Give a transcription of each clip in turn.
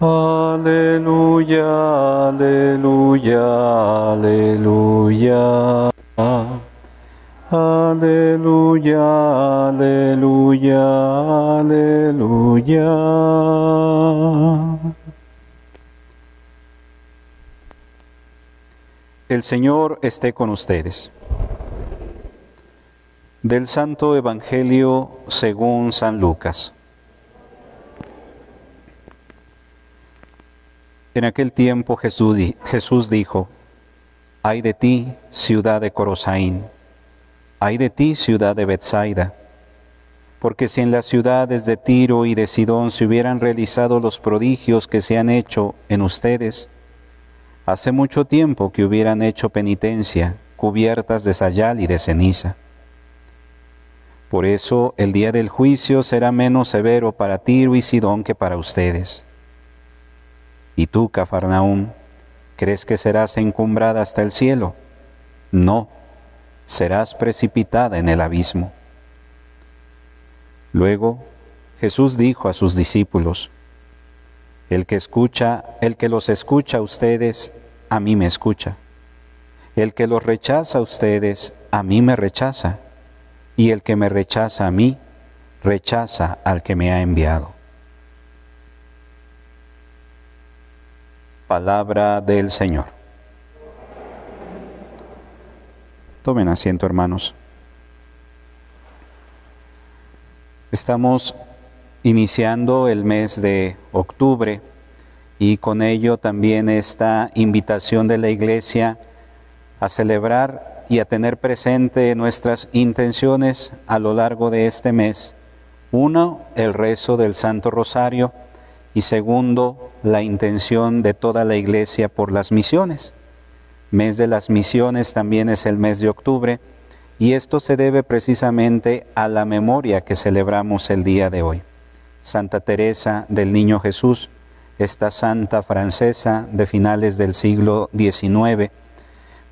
Aleluya, aleluya, aleluya. Aleluya, aleluya, aleluya. El Señor esté con ustedes. Del Santo Evangelio según San Lucas. En aquel tiempo Jesús, dijo, Ay de ti, ciudad de Corosaín, ay de ti, ciudad de Bethsaida, porque si en las ciudades de Tiro y de Sidón se hubieran realizado los prodigios que se han hecho en ustedes, hace mucho tiempo que hubieran hecho penitencia, cubiertas de sayal y de ceniza. Por eso el día del juicio será menos severo para Tiro y Sidón que para ustedes. ¿Y tú, Cafarnaúm, crees que serás encumbrada hasta el cielo? No, serás precipitada en el abismo. Luego Jesús dijo a sus discípulos, El que escucha, el que los escucha a ustedes, a mí me escucha. El que los rechaza a ustedes, a mí me rechaza. Y el que me rechaza a mí, rechaza al que me ha enviado. Palabra del Señor. Tomen asiento, hermanos. Estamos iniciando el mes de octubre y con ello también esta invitación de la Iglesia a celebrar y a tener presente nuestras intenciones a lo largo de este mes. Uno, el rezo del Santo Rosario y segundo, la intención de toda la iglesia por las misiones. Mes de las misiones también es el mes de octubre y esto se debe precisamente a la memoria que celebramos el día de hoy. Santa Teresa del Niño Jesús, esta santa francesa de finales del siglo XIX,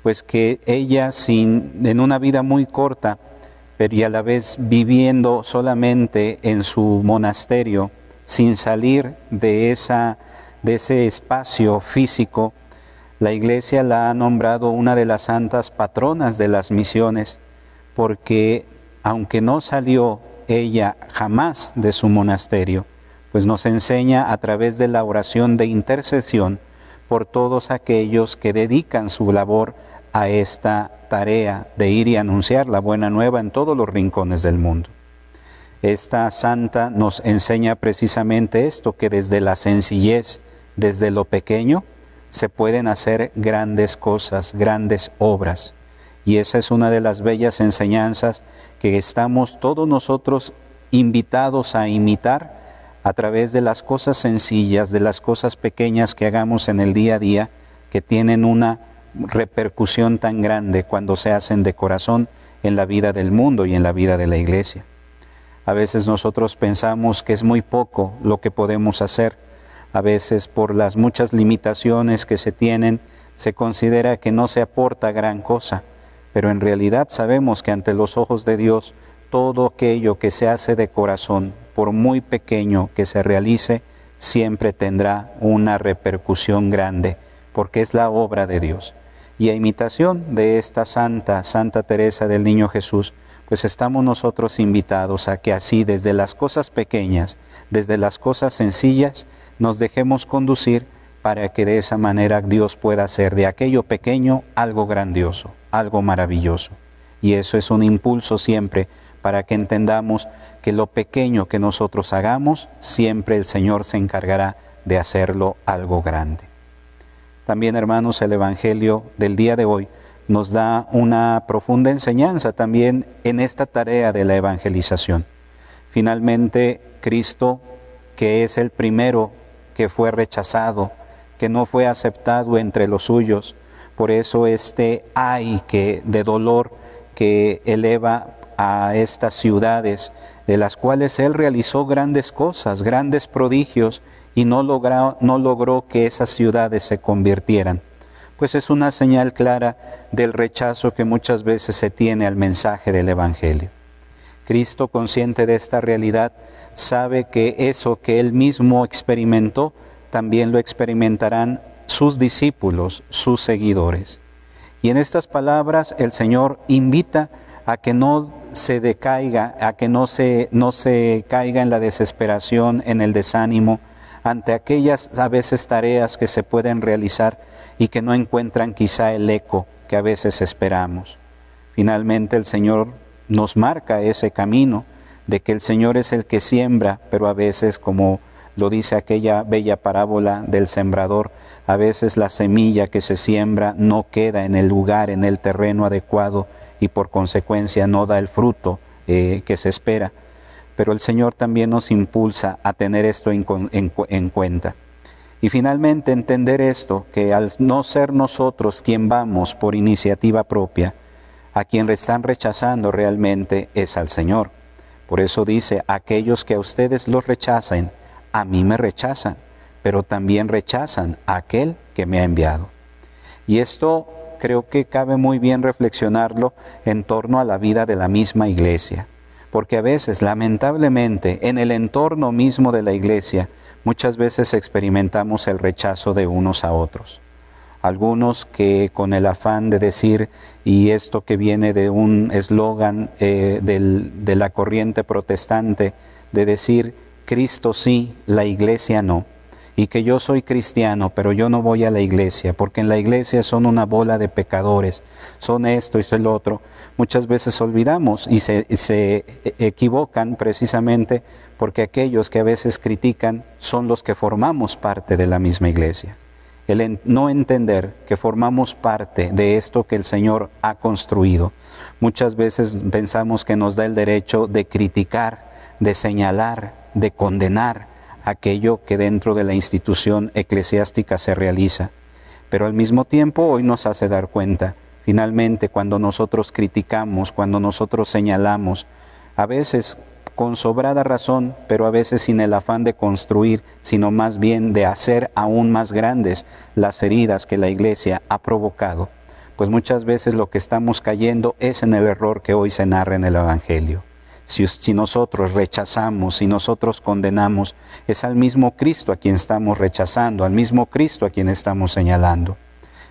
pues que ella sin en una vida muy corta, pero y a la vez viviendo solamente en su monasterio, sin salir de, esa, de ese espacio físico, la Iglesia la ha nombrado una de las santas patronas de las misiones, porque aunque no salió ella jamás de su monasterio, pues nos enseña a través de la oración de intercesión por todos aquellos que dedican su labor a esta tarea de ir y anunciar la buena nueva en todos los rincones del mundo. Esta santa nos enseña precisamente esto, que desde la sencillez, desde lo pequeño, se pueden hacer grandes cosas, grandes obras. Y esa es una de las bellas enseñanzas que estamos todos nosotros invitados a imitar a través de las cosas sencillas, de las cosas pequeñas que hagamos en el día a día, que tienen una repercusión tan grande cuando se hacen de corazón en la vida del mundo y en la vida de la iglesia. A veces nosotros pensamos que es muy poco lo que podemos hacer. A veces por las muchas limitaciones que se tienen, se considera que no se aporta gran cosa. Pero en realidad sabemos que ante los ojos de Dios, todo aquello que se hace de corazón, por muy pequeño que se realice, siempre tendrá una repercusión grande, porque es la obra de Dios. Y a imitación de esta santa, Santa Teresa del Niño Jesús, pues estamos nosotros invitados a que así desde las cosas pequeñas, desde las cosas sencillas, nos dejemos conducir para que de esa manera Dios pueda hacer de aquello pequeño algo grandioso, algo maravilloso. Y eso es un impulso siempre para que entendamos que lo pequeño que nosotros hagamos, siempre el Señor se encargará de hacerlo algo grande. También, hermanos, el Evangelio del día de hoy nos da una profunda enseñanza también en esta tarea de la evangelización. Finalmente, Cristo, que es el primero que fue rechazado, que no fue aceptado entre los suyos, por eso este ay que de dolor que eleva a estas ciudades, de las cuales él realizó grandes cosas, grandes prodigios, y no, no logró que esas ciudades se convirtieran pues es una señal clara del rechazo que muchas veces se tiene al mensaje del Evangelio. Cristo, consciente de esta realidad, sabe que eso que él mismo experimentó también lo experimentarán sus discípulos, sus seguidores. Y en estas palabras el Señor invita a que no se decaiga, a que no se, no se caiga en la desesperación, en el desánimo, ante aquellas a veces tareas que se pueden realizar y que no encuentran quizá el eco que a veces esperamos. Finalmente el Señor nos marca ese camino de que el Señor es el que siembra, pero a veces, como lo dice aquella bella parábola del sembrador, a veces la semilla que se siembra no queda en el lugar, en el terreno adecuado y por consecuencia no da el fruto eh, que se espera. Pero el Señor también nos impulsa a tener esto en, en cuenta. Y finalmente entender esto, que al no ser nosotros quien vamos por iniciativa propia, a quien están rechazando realmente es al Señor. Por eso dice, aquellos que a ustedes los rechazan, a mí me rechazan, pero también rechazan a aquel que me ha enviado. Y esto creo que cabe muy bien reflexionarlo en torno a la vida de la misma iglesia, porque a veces, lamentablemente, en el entorno mismo de la iglesia, muchas veces experimentamos el rechazo de unos a otros. Algunos que con el afán de decir, y esto que viene de un eslogan eh, de la corriente protestante, de decir, Cristo sí, la iglesia no, y que yo soy cristiano, pero yo no voy a la iglesia, porque en la iglesia son una bola de pecadores, son esto y eso el otro. Muchas veces olvidamos y se, se equivocan precisamente porque aquellos que a veces critican son los que formamos parte de la misma iglesia. El no entender que formamos parte de esto que el Señor ha construido. Muchas veces pensamos que nos da el derecho de criticar, de señalar, de condenar aquello que dentro de la institución eclesiástica se realiza. Pero al mismo tiempo hoy nos hace dar cuenta, finalmente cuando nosotros criticamos, cuando nosotros señalamos, a veces con sobrada razón, pero a veces sin el afán de construir, sino más bien de hacer aún más grandes las heridas que la iglesia ha provocado, pues muchas veces lo que estamos cayendo es en el error que hoy se narra en el Evangelio. Si, nosotros rechazamos, si nosotros condenamos, es al mismo Cristo a quien estamos rechazando, al mismo Cristo a quien estamos señalando.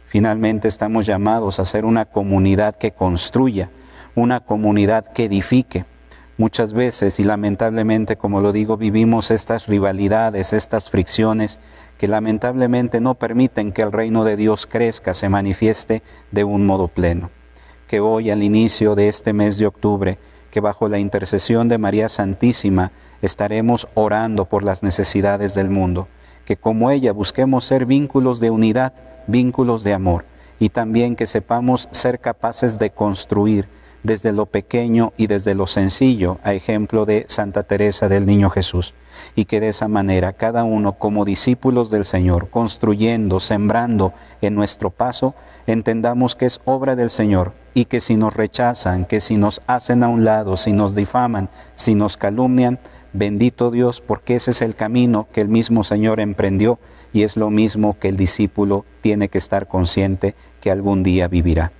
Finalmente estamos llamados a ser una comunidad que construya, una comunidad que edifique, Muchas veces y lamentablemente, como lo digo, vivimos estas rivalidades, estas fricciones que lamentablemente no permiten que el reino de Dios crezca, se manifieste de un modo pleno. Que hoy, al inicio de este mes de octubre, que bajo la intercesión de María Santísima estaremos orando por las necesidades del mundo, que como ella busquemos ser vínculos de unidad, vínculos de amor, y también que sepamos ser capaces de construir desde lo pequeño y desde lo sencillo, a ejemplo de Santa Teresa del Niño Jesús, y que de esa manera cada uno como discípulos del Señor, construyendo, sembrando en nuestro paso, entendamos que es obra del Señor y que si nos rechazan, que si nos hacen a un lado, si nos difaman, si nos calumnian, bendito Dios, porque ese es el camino que el mismo Señor emprendió y es lo mismo que el discípulo tiene que estar consciente que algún día vivirá.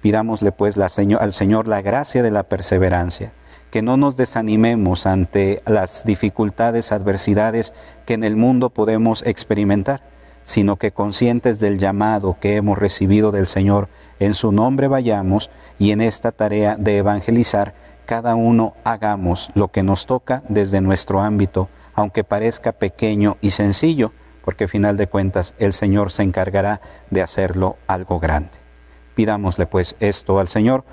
Pidámosle pues al Señor la gracia de la perseverancia, que no nos desanimemos ante las dificultades, adversidades que en el mundo podemos experimentar, sino que conscientes del llamado que hemos recibido del Señor, en su nombre vayamos y en esta tarea de evangelizar, cada uno hagamos lo que nos toca desde nuestro ámbito, aunque parezca pequeño y sencillo, porque a final de cuentas el Señor se encargará de hacerlo algo grande. Pidámosle pues esto al Señor